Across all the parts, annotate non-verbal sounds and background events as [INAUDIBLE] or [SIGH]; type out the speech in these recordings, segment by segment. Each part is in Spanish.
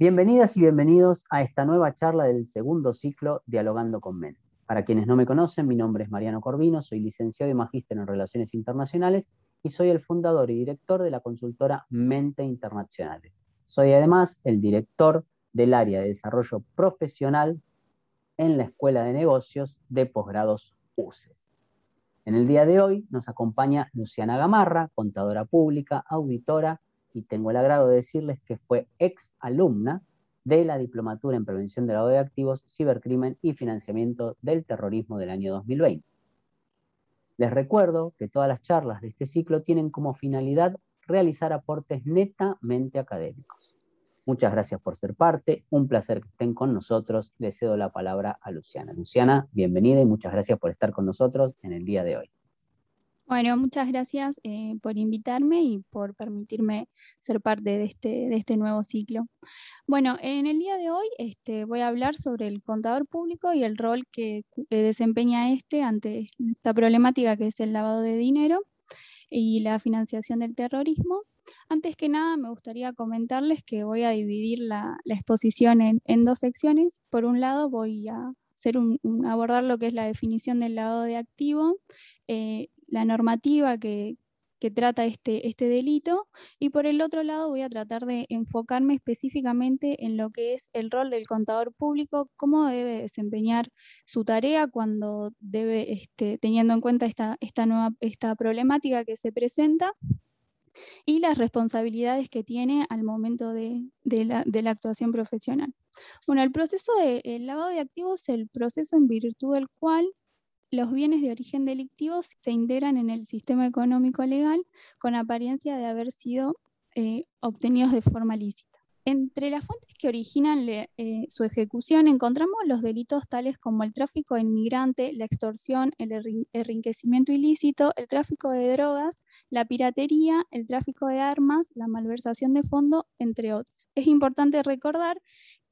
Bienvenidas y bienvenidos a esta nueva charla del segundo ciclo Dialogando con Men. Para quienes no me conocen, mi nombre es Mariano Corvino, soy licenciado y magíster en Relaciones Internacionales y soy el fundador y director de la consultora Mente Internacionales. Soy además el director del área de desarrollo profesional en la Escuela de Negocios de Posgrados UCES. En el día de hoy nos acompaña Luciana Gamarra, contadora pública, auditora y tengo el agrado de decirles que fue ex alumna de la Diplomatura en Prevención de Lavado de Activos, Cibercrimen y Financiamiento del Terrorismo del año 2020. Les recuerdo que todas las charlas de este ciclo tienen como finalidad realizar aportes netamente académicos. Muchas gracias por ser parte, un placer que estén con nosotros. Le cedo la palabra a Luciana. Luciana, bienvenida y muchas gracias por estar con nosotros en el día de hoy. Bueno, muchas gracias eh, por invitarme y por permitirme ser parte de este, de este nuevo ciclo. Bueno, en el día de hoy este, voy a hablar sobre el contador público y el rol que, desempeña este ante esta problemática que es el lavado de dinero y la financiación del terrorismo. Antes que nada, me gustaría comentarles que voy a dividir la, exposición en, dos secciones. Por un lado, voy a hacer un, abordar lo que es la definición del lavado de activo eh, la normativa que, trata este, este delito y por el otro lado voy a tratar de enfocarme específicamente en lo que es el rol del contador público, cómo debe desempeñar su tarea cuando debe, este, teniendo en cuenta esta, esta, nueva, esta problemática que se presenta y las responsabilidades que tiene al momento de, la, de la, actuación profesional. Bueno, el proceso de lavado de activos es el proceso en virtud del cual los bienes de origen delictivo se integran en el sistema económico legal con apariencia de haber sido eh, obtenidos de forma lícita. Entre las fuentes que originan eh, su ejecución encontramos los delitos tales como el tráfico de inmigrante, la extorsión, el enriquecimiento ilícito, el tráfico de drogas, la piratería, el tráfico de armas, la malversación de fondo, entre otros. Es importante recordar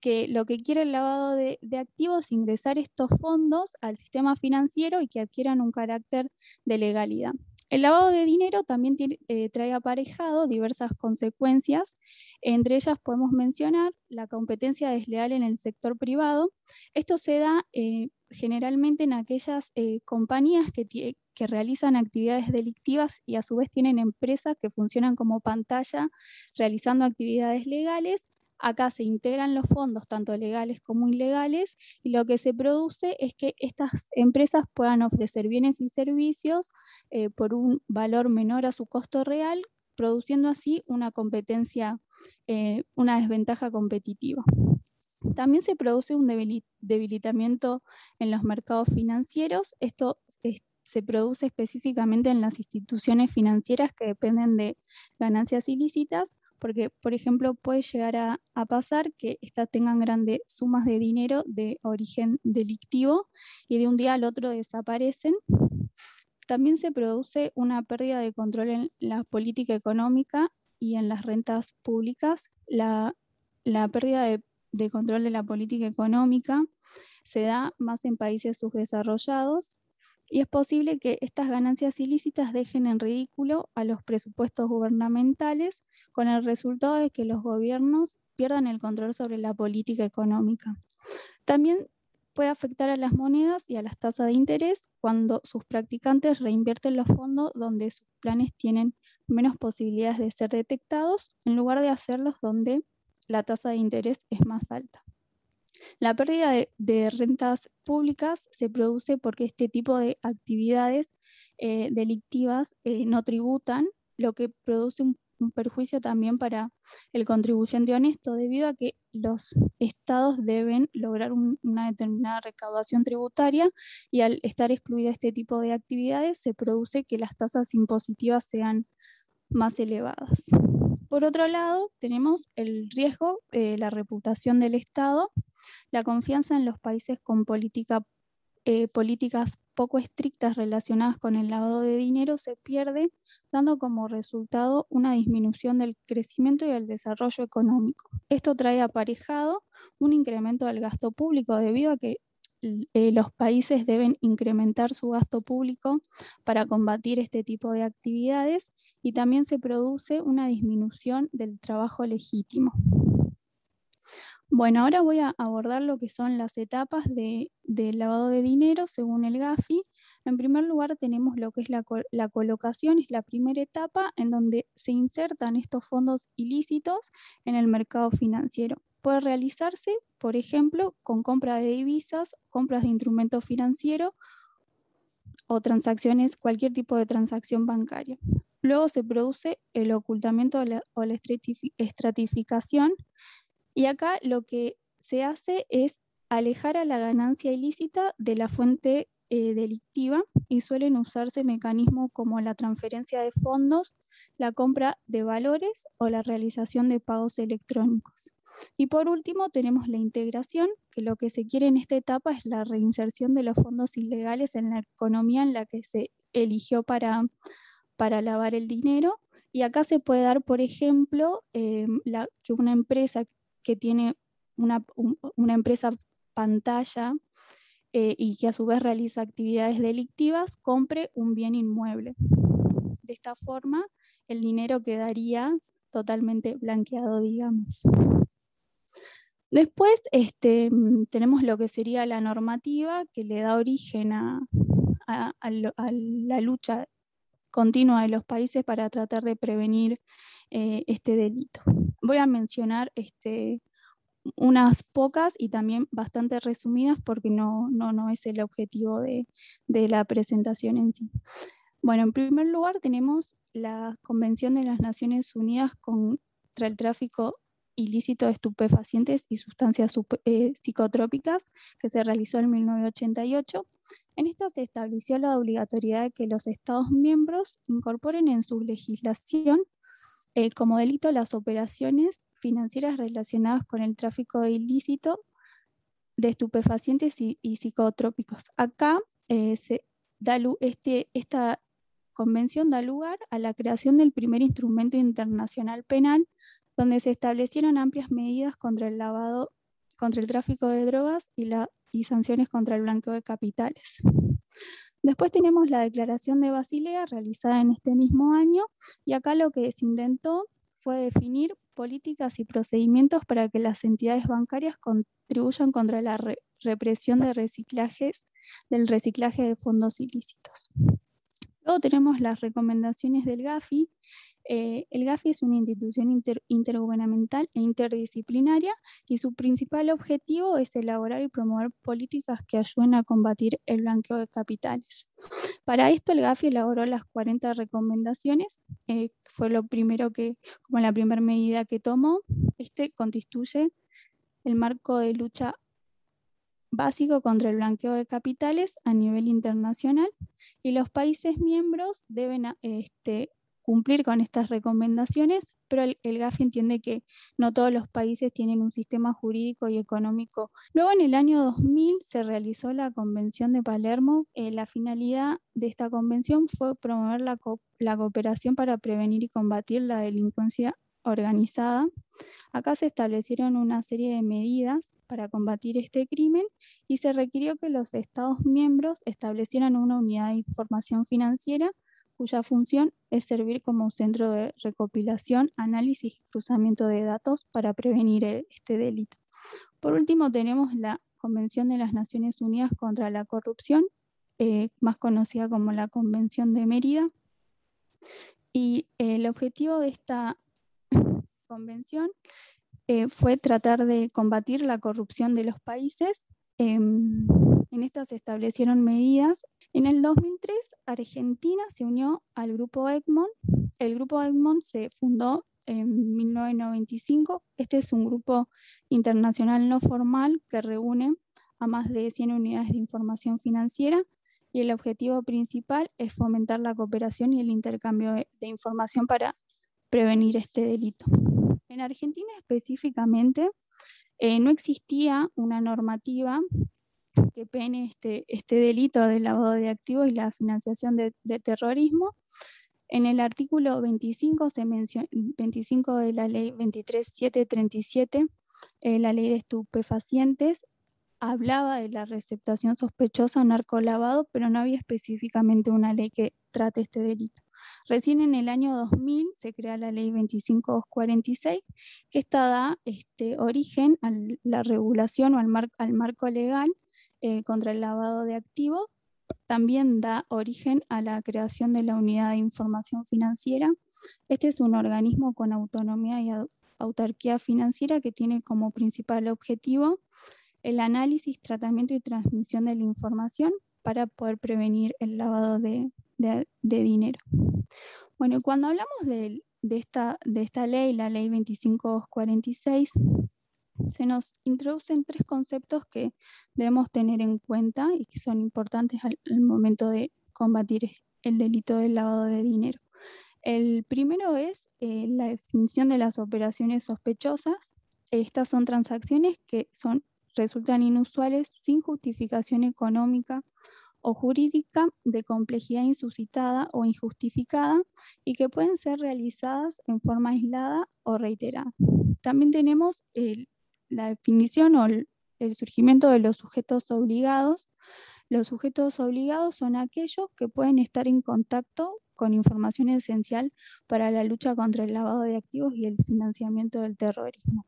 que lo que quiere el lavado de, activos es ingresar estos fondos al sistema financiero y que adquieran un carácter de legalidad. El lavado de dinero también eh, trae aparejado diversas consecuencias. Entre ellas podemos mencionar la competencia desleal en el sector privado. Esto se da eh, generalmente en aquellas eh, compañías que, que realizan actividades delictivas y a su vez tienen empresas que funcionan como pantalla realizando actividades legales Acá se integran los fondos, tanto legales como ilegales, y lo que se produce es que estas empresas puedan ofrecer bienes y servicios eh, por un valor menor a su costo real, produciendo así una competencia, eh, una desventaja competitiva. También se produce un debilitamiento en los mercados financieros. Esto se produce específicamente en las instituciones financieras que dependen de ganancias ilícitas, porque, por ejemplo, puede llegar a, pasar que estas tengan grandes sumas de dinero de origen delictivo y de un día al otro desaparecen. También se produce una pérdida de control en la política económica y en las rentas públicas. La, pérdida de, de control de la política económica se da más en países subdesarrollados y es posible que estas ganancias ilícitas dejen en ridículo a los presupuestos gubernamentales con el resultado de que los gobiernos pierdan el control sobre la política económica. También puede afectar a las monedas y a las tasas de interés cuando sus practicantes reinvierten los fondos donde sus planes tienen menos posibilidades de ser detectados en lugar de hacerlos donde la tasa de interés es más alta. La pérdida de, rentas públicas se produce porque este tipo de actividades eh, delictivas eh, no tributan, lo que produce un, perjuicio también para el contribuyente honesto, debido a que los estados deben lograr una determinada recaudación tributaria y al estar excluida este tipo de actividades se produce que las tasas impositivas sean más elevadas. Por otro lado, tenemos el riesgo de la reputación del Estado, la confianza en los países con eh, políticas poco estrictas relacionadas con el lavado de dinero se pierde, dando como resultado una disminución del crecimiento y el desarrollo económico. Esto trae aparejado un incremento del gasto público debido a que eh, los países deben incrementar su gasto público para combatir este tipo de actividades y también se produce una disminución del trabajo legítimo. Bueno, ahora voy a abordar lo que son las etapas de, del lavado de dinero según el GAFI. En primer lugar tenemos lo que es la, la, colocación, es la primera etapa en donde se insertan estos fondos ilícitos en el mercado financiero. Puede realizarse, por ejemplo, con compra de divisas, compras de instrumentos financieros o transacciones, cualquier tipo de transacción bancaria. Luego se produce el ocultamiento o la estratificación y acá lo que se hace es alejar a la ganancia ilícita de la fuente eh, delictiva y suelen usarse mecanismos como la transferencia de fondos, la compra de valores o la realización de pagos electrónicos. Y por último tenemos la integración, que lo que se quiere en esta etapa es la reinserción de los fondos ilegales en la economía en la que se eligió para, para lavar el dinero. Y acá se puede dar, por ejemplo, em, que una empresa que tiene una, una empresa pantalla eh, y que a su vez realiza actividades delictivas, compre un bien inmueble. De esta forma, el dinero quedaría totalmente blanqueado, digamos. Después este, tenemos lo que sería la normativa que le da origen a, la lucha continua de los países para tratar de prevenir eh, este delito. Voy a mencionar este, unas pocas y también bastante resumidas porque no, no, no es el objetivo de, de la presentación en sí. Bueno, en primer lugar tenemos la Convención de las Naciones Unidas contra el tráfico ilícito de estupefacientes y sustancias eh, psicotrópicas que se realizó en 1988. En esta se estableció la obligatoriedad de que los Estados miembros incorporen en su legislación eh, como delito las operaciones financieras relacionadas con el tráfico ilícito de estupefacientes y, psicotrópicos. Acá eh, este, esta convención da lugar a la creación del primer instrumento internacional penal donde se establecieron amplias medidas contra el lavado, contra el tráfico de drogas y, sanciones contra el blanqueo de capitales. Después tenemos la declaración de Basilea realizada en este mismo año y acá lo que se intentó fue definir políticas y procedimientos para que las entidades bancarias contribuyan contra la represión del reciclaje de fondos ilícitos. Luego tenemos las recomendaciones del GAFI, eh, el GAFI es una institución intergubernamental e interdisciplinaria y su principal objetivo es elaborar y promover políticas que ayuden a combatir el blanqueo de capitales. Para esto el GAFI elaboró las 40 recomendaciones, eh, fue lo primero que, como la primera medida que tomó. Este constituye el marco de lucha básico contra el blanqueo de capitales a nivel internacional y los países miembros deben este, cumplir con estas recomendaciones, pero el, GAFI entiende que no todos los países tienen un sistema jurídico y económico. Luego, en el año 2000, se realizó la Convención de Palermo. Eh, la finalidad de esta convención fue promover la, la cooperación para prevenir y combatir la delincuencia organizada. Acá se establecieron una serie de medidas para combatir este crimen y se requirió que los Estados miembros establecieran una unidad de información financiera cuya función es servir como centro de recopilación, análisis y cruzamiento de datos para prevenir e, este delito. Por último, tenemos la Convención de las Naciones Unidas contra la Corrupción, eh, más conocida como la Convención de Mérida. Y el objetivo de esta [COUGHS] convención eh, fue tratar de combatir la corrupción de los países. Em, en esta se establecieron medidas en el 2003, Argentina se unió al grupo Egmont. El grupo Egmont se fundó en 1995. Este es un grupo internacional no formal que reúne a más de 100 unidades de información financiera y el objetivo principal es fomentar la cooperación y el intercambio de, información para prevenir este delito. En Argentina específicamente eh, no existía una normativa que pene este, este delito de lavado de activos y la financiación de, terrorismo. En el artículo 25, se 25 de la ley 23737, eh, la ley de estupefacientes, hablaba de la receptación sospechosa o narcolavado, pero no había específicamente una ley que trate este delito. Recién en el año 2000 se crea la ley 2546, que está da este, origen a la regulación o al, al marco legal eh, contra el lavado de activos. También da origen a la creación de la Unidad de Información Financiera. Este es un organismo con autonomía y autarquía financiera que tiene como principal objetivo el análisis, tratamiento y transmisión de la información para poder prevenir el lavado de, dinero. Bueno, cuando hablamos de, esta, de esta ley, la ley 2546, se nos introducen tres conceptos que debemos tener en cuenta y que son importantes al, momento de combatir el delito del lavado de dinero. El primero es eh, la definición de las operaciones sospechosas. Estas son transacciones que son resultan inusuales sin justificación económica o jurídica de complejidad insuscitada o injustificada y que pueden ser realizadas en forma aislada o reiterada. También tenemos la definición o el, surgimiento de los sujetos obligados. Los sujetos obligados son aquellos que pueden estar en contacto con información esencial para la lucha contra el lavado de activos y el financiamiento del terrorismo.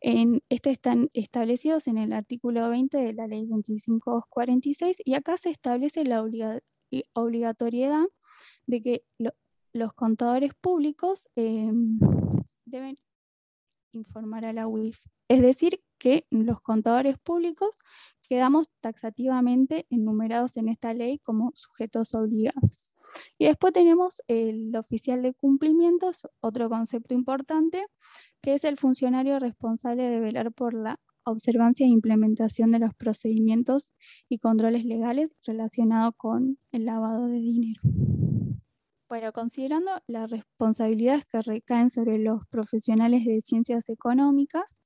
En, este están establecidos en el artículo 20 de la ley 2546 y acá se establece la obligatoriedad de que los contadores públicos em, deben informar a la UIF. Es decir, que los contadores públicos quedamos taxativamente enumerados en esta ley como sujetos obligados. Y después tenemos el oficial de cumplimientos, otro concepto importante, que es el funcionario responsable de velar por la observancia e implementación de los procedimientos y controles legales relacionados con el lavado de dinero. Bueno, considerando las responsabilidades que recaen sobre los profesionales de ciencias económicas,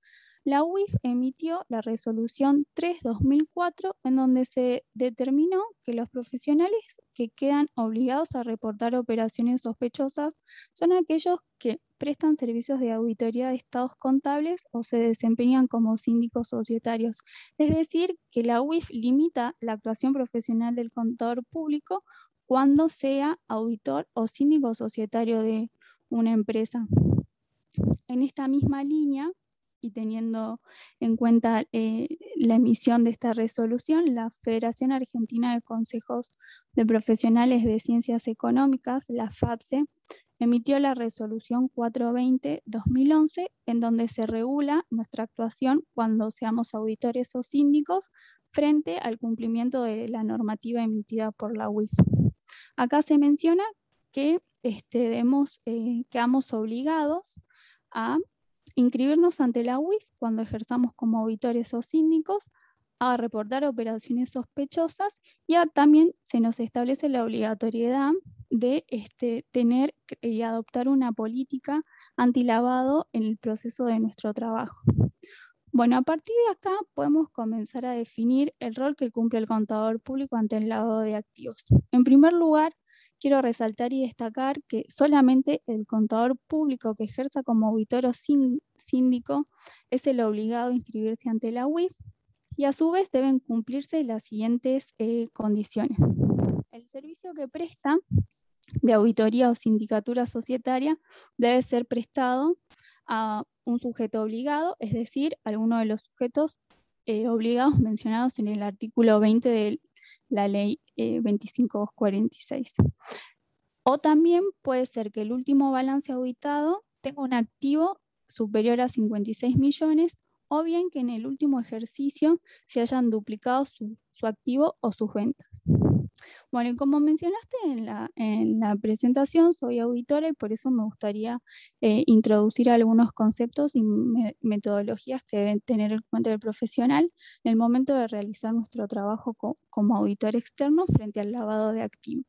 la UIF emitió la resolución 3-2004 en donde se determinó que los profesionales que quedan obligados a reportar operaciones sospechosas son aquellos que prestan servicios de auditoría de estados contables o se desempeñan como síndicos societarios. Es decir, que la UIF limita la actuación profesional del contador público cuando sea auditor o síndico societario de una empresa. En esta misma línea, y teniendo en cuenta eh, la emisión de esta resolución, la Federación Argentina de Consejos de Profesionales de Ciencias Económicas, la FAPSE, emitió la resolución 420-2011 en donde se regula nuestra actuación cuando seamos auditores o síndicos frente al cumplimiento de la normativa emitida por la UIF. Acá se menciona que este, eh, quedamos obligados a inscribirnos ante la UIF cuando ejerzamos como auditores o síndicos, a reportar operaciones sospechosas y también se nos establece la obligatoriedad de este, tener y adoptar una política antilavado en el proceso de nuestro trabajo. Bueno, a partir de acá podemos comenzar a definir el rol que cumple el contador público ante el lavado de activos. En primer lugar, quiero resaltar y destacar que solamente el contador público que ejerza como auditor o síndico es el obligado a inscribirse ante la UIF y a su vez deben cumplirse las siguientes eh, condiciones. El servicio que presta de auditoría o sindicatura societaria debe ser prestado a un sujeto obligado, es decir, alguno de los sujetos eh, obligados [LAUGHS] mencionados en el artículo 20 del la ley 2546. Eh, o también puede ser que el último balance auditado tenga un activo superior a 56 millones o bien que en el último ejercicio se hayan duplicado su, su activo o sus ventas. Bueno, y como mencionaste en la, en la, presentación, soy auditora y por eso me gustaría eh, introducir algunos conceptos y metodologías que deben tener en cuenta el profesional en el momento de realizar nuestro trabajo como auditor externo frente al lavado de activos.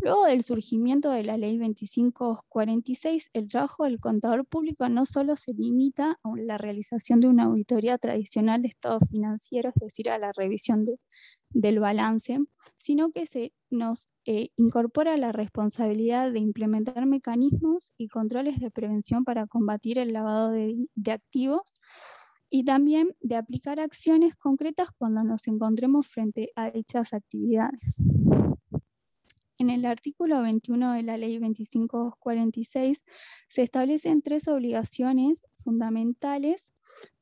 Luego del surgimiento de la ley 2546, el trabajo del contador público no solo se limita a la realización de una auditoría tradicional de estados financieros, es decir, a la revisión del balance, sino que se nos eh, incorpora la responsabilidad de implementar mecanismos y controles de prevención para combatir el lavado de activos y también de aplicar acciones concretas cuando nos encontremos frente a dichas actividades. En el artículo 21 de la Ley 2546 se establecen tres obligaciones fundamentales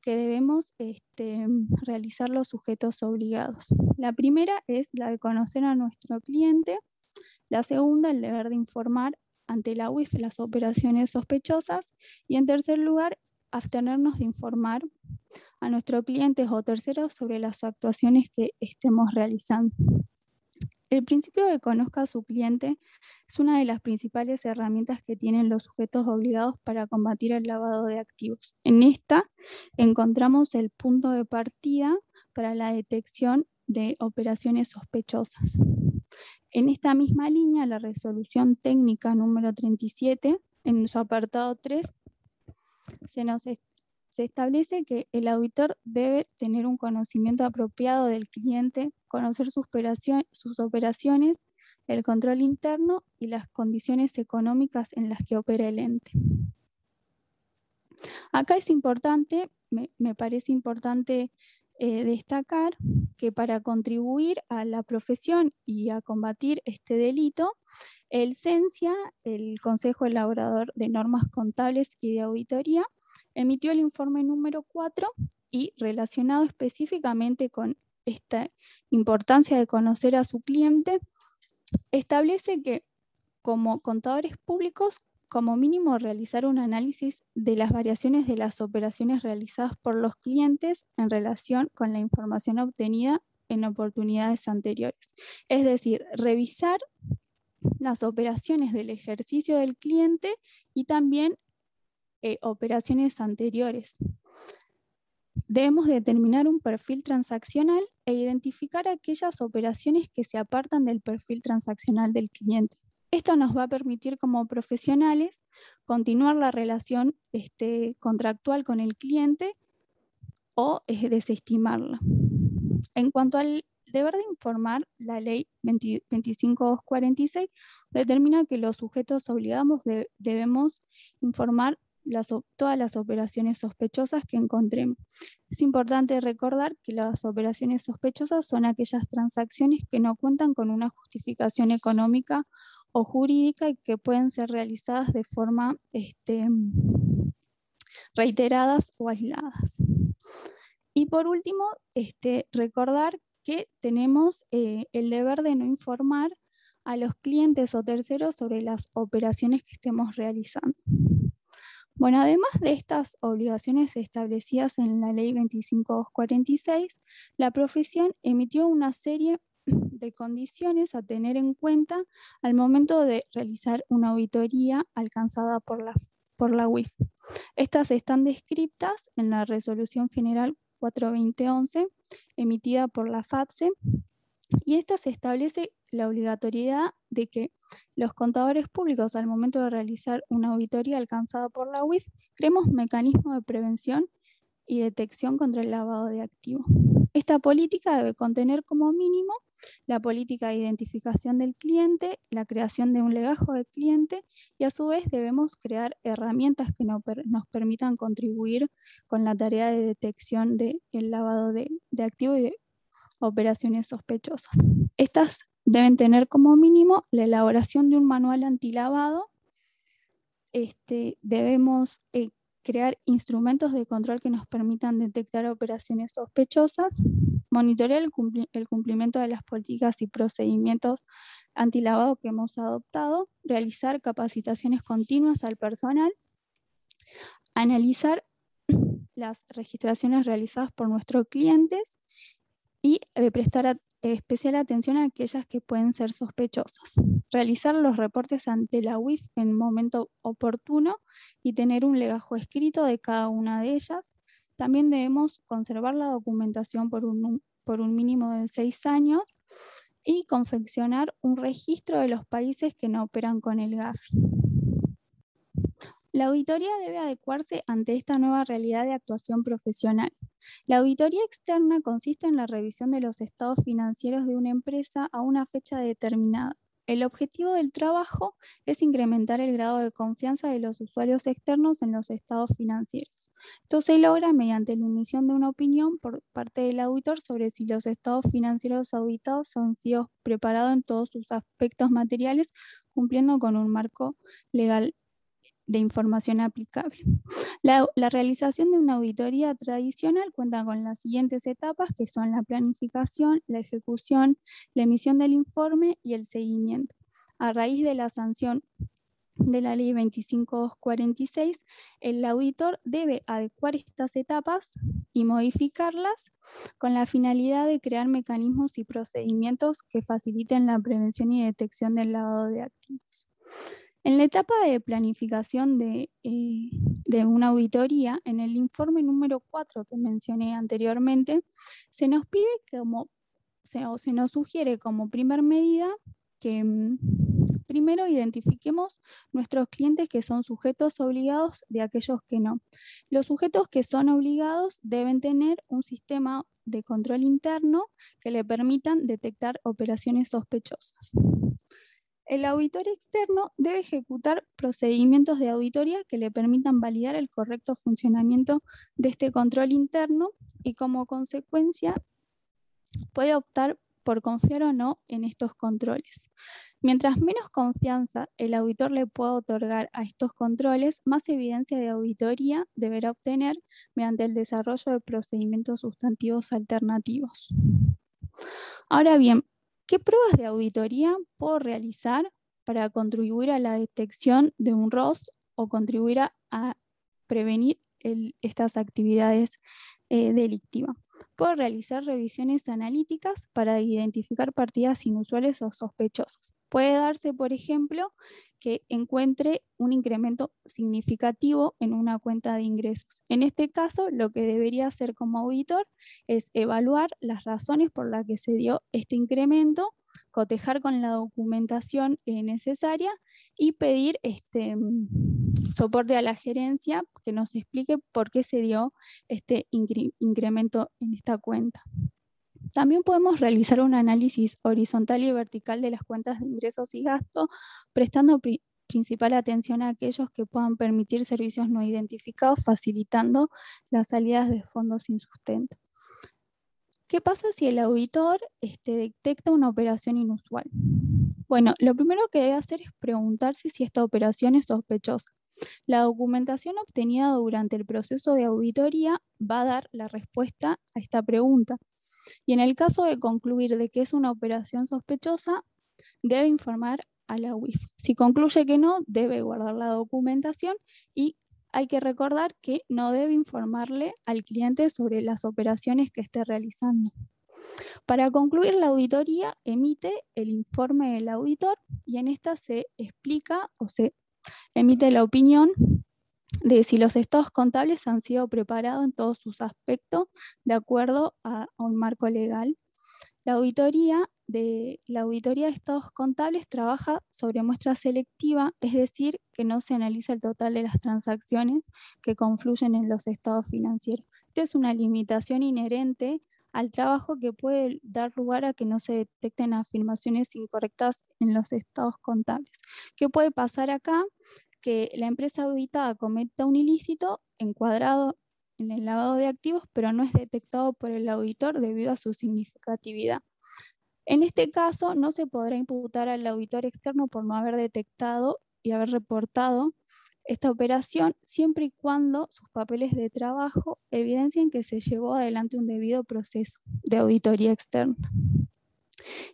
que debemos este, realizar los sujetos obligados. La primera es la de conocer a nuestro cliente, la segunda el deber de informar ante la UIF las operaciones sospechosas y en tercer lugar abstenernos de informar a nuestros clientes o terceros sobre las actuaciones que estemos realizando. El principio de conozca a su cliente es una de las principales herramientas que tienen los sujetos obligados para combatir el lavado de activos. En esta encontramos el punto de partida para la detección de operaciones sospechosas. En esta misma línea, la resolución técnica número 37, en su apartado 3, se nos se establece que el auditor debe tener un conocimiento apropiado del cliente, conocer sus, operaciones, el control interno y las condiciones económicas en las que opera el ente. Acá es importante, me, parece importante eh, destacar que para contribuir a la profesión y a combatir este delito, el CENSIA, el Consejo Elaborador de Normas Contables y de Auditoría, emitió el informe número 4 y relacionado específicamente con esta importancia de conocer a su cliente, establece que como contadores públicos, como mínimo realizar un análisis de las variaciones de las operaciones realizadas por los clientes en relación con la información obtenida en oportunidades anteriores. Es decir, revisar las operaciones del ejercicio del cliente y también eh, operaciones anteriores. Debemos determinar un perfil transaccional e identificar aquellas operaciones que se apartan del perfil transaccional del cliente. Esto nos va a permitir como profesionales continuar la relación este, contractual con el cliente o desestimarla. En cuanto al deber de informar, la ley 2546 determina que los sujetos obligados debemos informar todas las operaciones sospechosas que encontremos. Es importante recordar que las operaciones sospechosas son aquellas transacciones que no cuentan con una justificación económica o jurídica y que pueden ser realizadas de forma este, reiteradas o aisladas. Y por último, este, recordar que tenemos eh, el deber de no informar a los clientes o terceros sobre las operaciones que estemos realizando. Bueno, además de estas obligaciones establecidas en la Ley 2546, la profesión emitió una serie [CLEARS THROAT] de condiciones a tener en cuenta al momento de realizar una auditoría alcanzada por la, por la UIF. Estas están descritas en la Resolución General 42011 emitida por la FAPSE y esta se establece la obligatoriedad de que los contadores públicos al momento de realizar una auditoría alcanzada por la UIF creemos mecanismos de prevención y detección contra el lavado de activos. Esta política debe contener como mínimo la política de identificación del cliente, la creación de un legajo del cliente y a su vez debemos crear herramientas que nos permitan contribuir con la tarea de detección del lavado de, de activos y de operaciones sospechosas. Estas deben tener como mínimo la elaboración de un manual antilavado. Este, debemos eh, crear instrumentos de control que nos permitan detectar operaciones sospechosas, monitorear el, cumplimiento de las políticas y procedimientos antilavado que hemos adoptado, realizar capacitaciones continuas al personal, analizar las registraciones realizadas por nuestros clientes y eh, prestar especial atención a aquellas que pueden ser sospechosas. Realizar los reportes ante la UIF en momento oportuno y tener un legajo escrito de cada una de ellas. También debemos conservar la documentación por un, por un mínimo de seis años y confeccionar un registro de los países que no operan con el GAFI. La auditoría debe adecuarse ante esta nueva realidad de actuación profesional. La auditoría externa consiste en la revisión de los estados financieros de una empresa a una fecha determinada. el objetivo del trabajo es incrementar el grado de confianza de los usuarios externos en los estados financieros. Esto se logra mediante la emisión de una opinión por parte del auditor sobre si los estados financieros auditados han sido preparados en todos sus aspectos materiales, cumpliendo con un marco legal de información aplicable. La, realización de una auditoría tradicional cuenta con las siguientes etapas, que son la planificación, la ejecución, la emisión del informe y el seguimiento. A raíz de la sanción de la ley 2546, el auditor debe adecuar estas etapas y modificarlas con la finalidad de crear mecanismos y procedimientos que faciliten la prevención y detección del lavado de activos. En la etapa de planificación de, eh, una auditoría, en el informe número 4 que mencioné anteriormente, se nos pide como, o se nos sugiere como primer medida que mm, primero identifiquemos nuestros clientes que son sujetos obligados de aquellos que no. Los sujetos que son obligados deben tener un sistema de control interno que le permitan detectar operaciones sospechosas. El auditor externo debe ejecutar procedimientos de auditoría que le permitan validar el correcto funcionamiento de este control interno y como consecuencia puede optar por confiar o no en estos controles. Mientras menos confianza el auditor le pueda otorgar a estos controles, más evidencia de auditoría deberá obtener mediante el desarrollo de procedimientos sustantivos alternativos. Ahora bien, ¿Qué pruebas de auditoría puedo realizar para contribuir a la detección de un ROS o contribuir a, prevenir estas actividades eh, delictivas? Puedo realizar revisiones analíticas para identificar partidas inusuales o sospechosas. Puede darse, por ejemplo, que encuentre un incremento significativo en una cuenta de ingresos. En este caso, lo que debería hacer como auditor es evaluar las razones por las que se dio este incremento, cotejar con la documentación eh, necesaria y pedir este mm, soporte a la gerencia que nos explique por qué se dio este incremento en esta cuenta. También podemos realizar un análisis horizontal y vertical de las cuentas de ingresos y gastos, prestando principal atención a aquellos que puedan permitir servicios no identificados, facilitando las salidas de fondos sin sustento. ¿Qué pasa si el auditor este, detecta una operación inusual? Bueno, lo primero que debe hacer es preguntarse si esta operación es sospechosa. La documentación obtenida durante el proceso de auditoría va a dar la respuesta a esta pregunta. Y en el caso de concluir de que es una operación sospechosa, debe informar a la UIF. Si concluye que no, debe guardar la documentación y hay que recordar que no debe informarle al cliente sobre las operaciones que esté realizando. Para concluir la auditoría, emite el informe del auditor y en esta se explica o se emite la opinión de si los estados contables han sido preparados en todos sus aspectos de acuerdo a, un marco legal. La auditoría de la auditoría de estados contables trabaja sobre muestra selectiva, es decir, que no se analiza el total de las transacciones que confluyen en los estados financieros. Esta es una limitación inherente al trabajo que puede dar lugar a que no se detecten afirmaciones incorrectas en los estados contables. ¿Qué puede pasar acá? Que la empresa auditada cometa un ilícito encuadrado en el lavado de activos, pero no es detectado por el auditor debido a su significatividad. En este caso, no se podrá imputar al auditor externo por no haber detectado y haber reportado esta operación siempre y cuando sus papeles de trabajo evidencien que se llevó adelante un debido proceso de auditoría externa.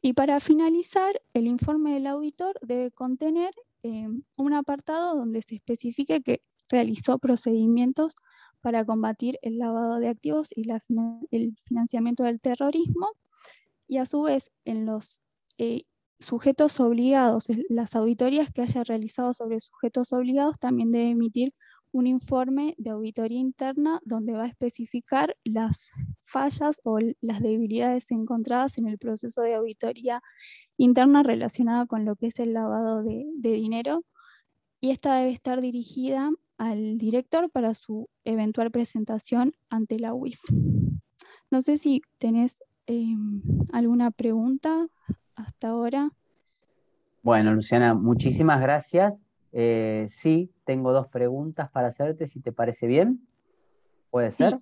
Y para finalizar, el informe del auditor debe contener eh, un apartado donde se especifique que realizó procedimientos para combatir el lavado de activos y el financiamiento del terrorismo. Y a su vez, en los eh, sujetos obligados, las auditorías que haya realizado sobre sujetos obligados, también debe emitir un informe de auditoría interna donde va a especificar las fallas o las debilidades encontradas en el proceso de auditoría interna relacionada con lo que es el lavado de, dinero y esta debe estar dirigida al director para su eventual presentación ante la UIF. No sé si tenés em, alguna pregunta hasta ahora. Bueno, Luciana, muchísimas gracias. Eh, sí, tengo dos preguntas para hacerte, si te parece bien. ¿Puede ser?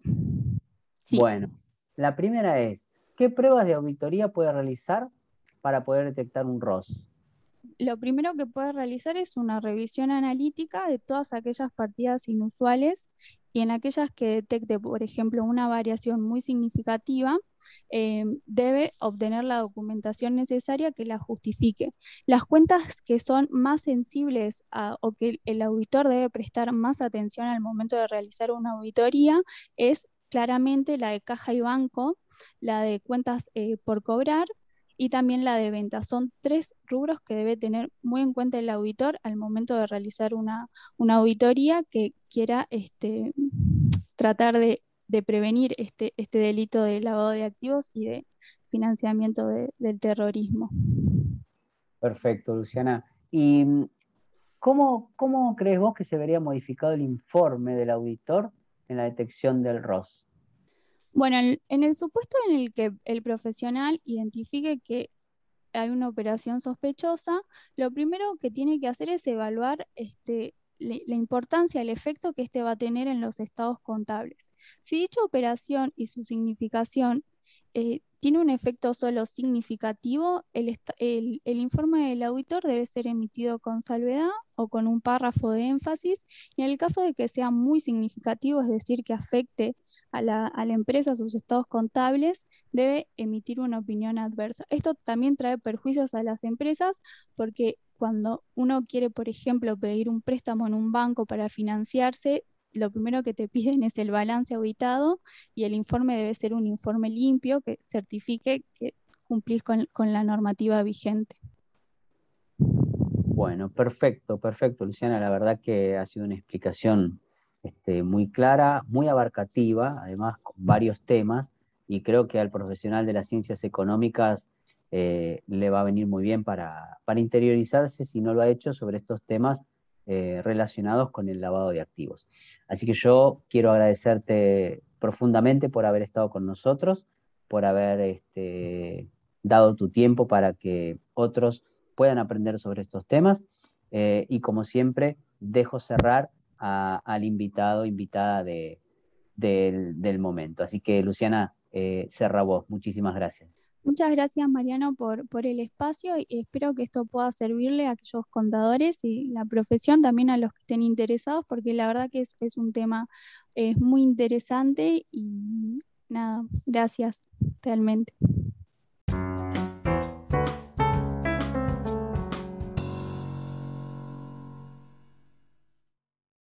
Sí. Bueno, la primera es, ¿qué pruebas de auditoría puede realizar para poder detectar un ROS? Lo primero que puede realizar es una revisión analítica de todas aquellas partidas inusuales y en aquellas que detecte, por ejemplo, una variación muy significativa, eh, debe obtener la documentación necesaria que la justifique. Las cuentas que son más sensibles o que el auditor debe prestar más atención al momento de realizar una auditoría es claramente la de caja y banco, la de cuentas eh, por cobrar y también la de venta. Son tres rubros que debe tener muy en cuenta el auditor al momento de realizar una, auditoría que quiera este, tratar de, prevenir este, este, delito de lavado de activos y de financiamiento del terrorismo. Perfecto, Luciana. ¿Y cómo, cómo crees vos que se vería modificado el informe del auditor en la detección del ROS? Bueno, en, el supuesto en el que el profesional identifique que hay una operación sospechosa, lo primero que tiene que hacer es evaluar este, la importancia, el efecto que éste va a tener en los estados contables. Si dicha operación y su significación eh, tiene un efecto solo significativo, el, el, informe del auditor debe ser emitido con salvedad o con un párrafo de énfasis y en el caso de que sea muy significativo, es decir, que afecte a la, empresa sus estados contables, debe emitir una opinión adversa. Esto también trae perjuicios a las empresas porque cuando uno quiere, por ejemplo, pedir un préstamo en un banco para financiarse, lo primero que te [LAUGHS] piden es el balance auditado y el informe debe ser un informe limpio que certifique que cumplís con, con la normativa vigente. Bueno, perfecto, perfecto, Luciana. La verdad que ha sido una explicación este, muy clara, muy abarcativa, además con varios temas, y creo que al profesional de las ciencias económicas eh, le va a venir muy bien para, interiorizarse, si no lo ha hecho, sobre estos temas eh, relacionados con el lavado de activos. Así que yo quiero agradecerte profundamente por haber estado con nosotros, por haber este, dado tu tiempo para que otros puedan aprender sobre estos temas. Eh, y como siempre, dejo cerrar al invitado, invitada del, momento. Así que, Luciana, eh, cerra vos. Muchísimas gracias. Muchas gracias, Mariano, por, por el espacio y espero que esto pueda servirle a aquellos contadores y la profesión, también a los que estén interesados, porque la verdad que es, es un tema es muy interesante y nada, gracias realmente.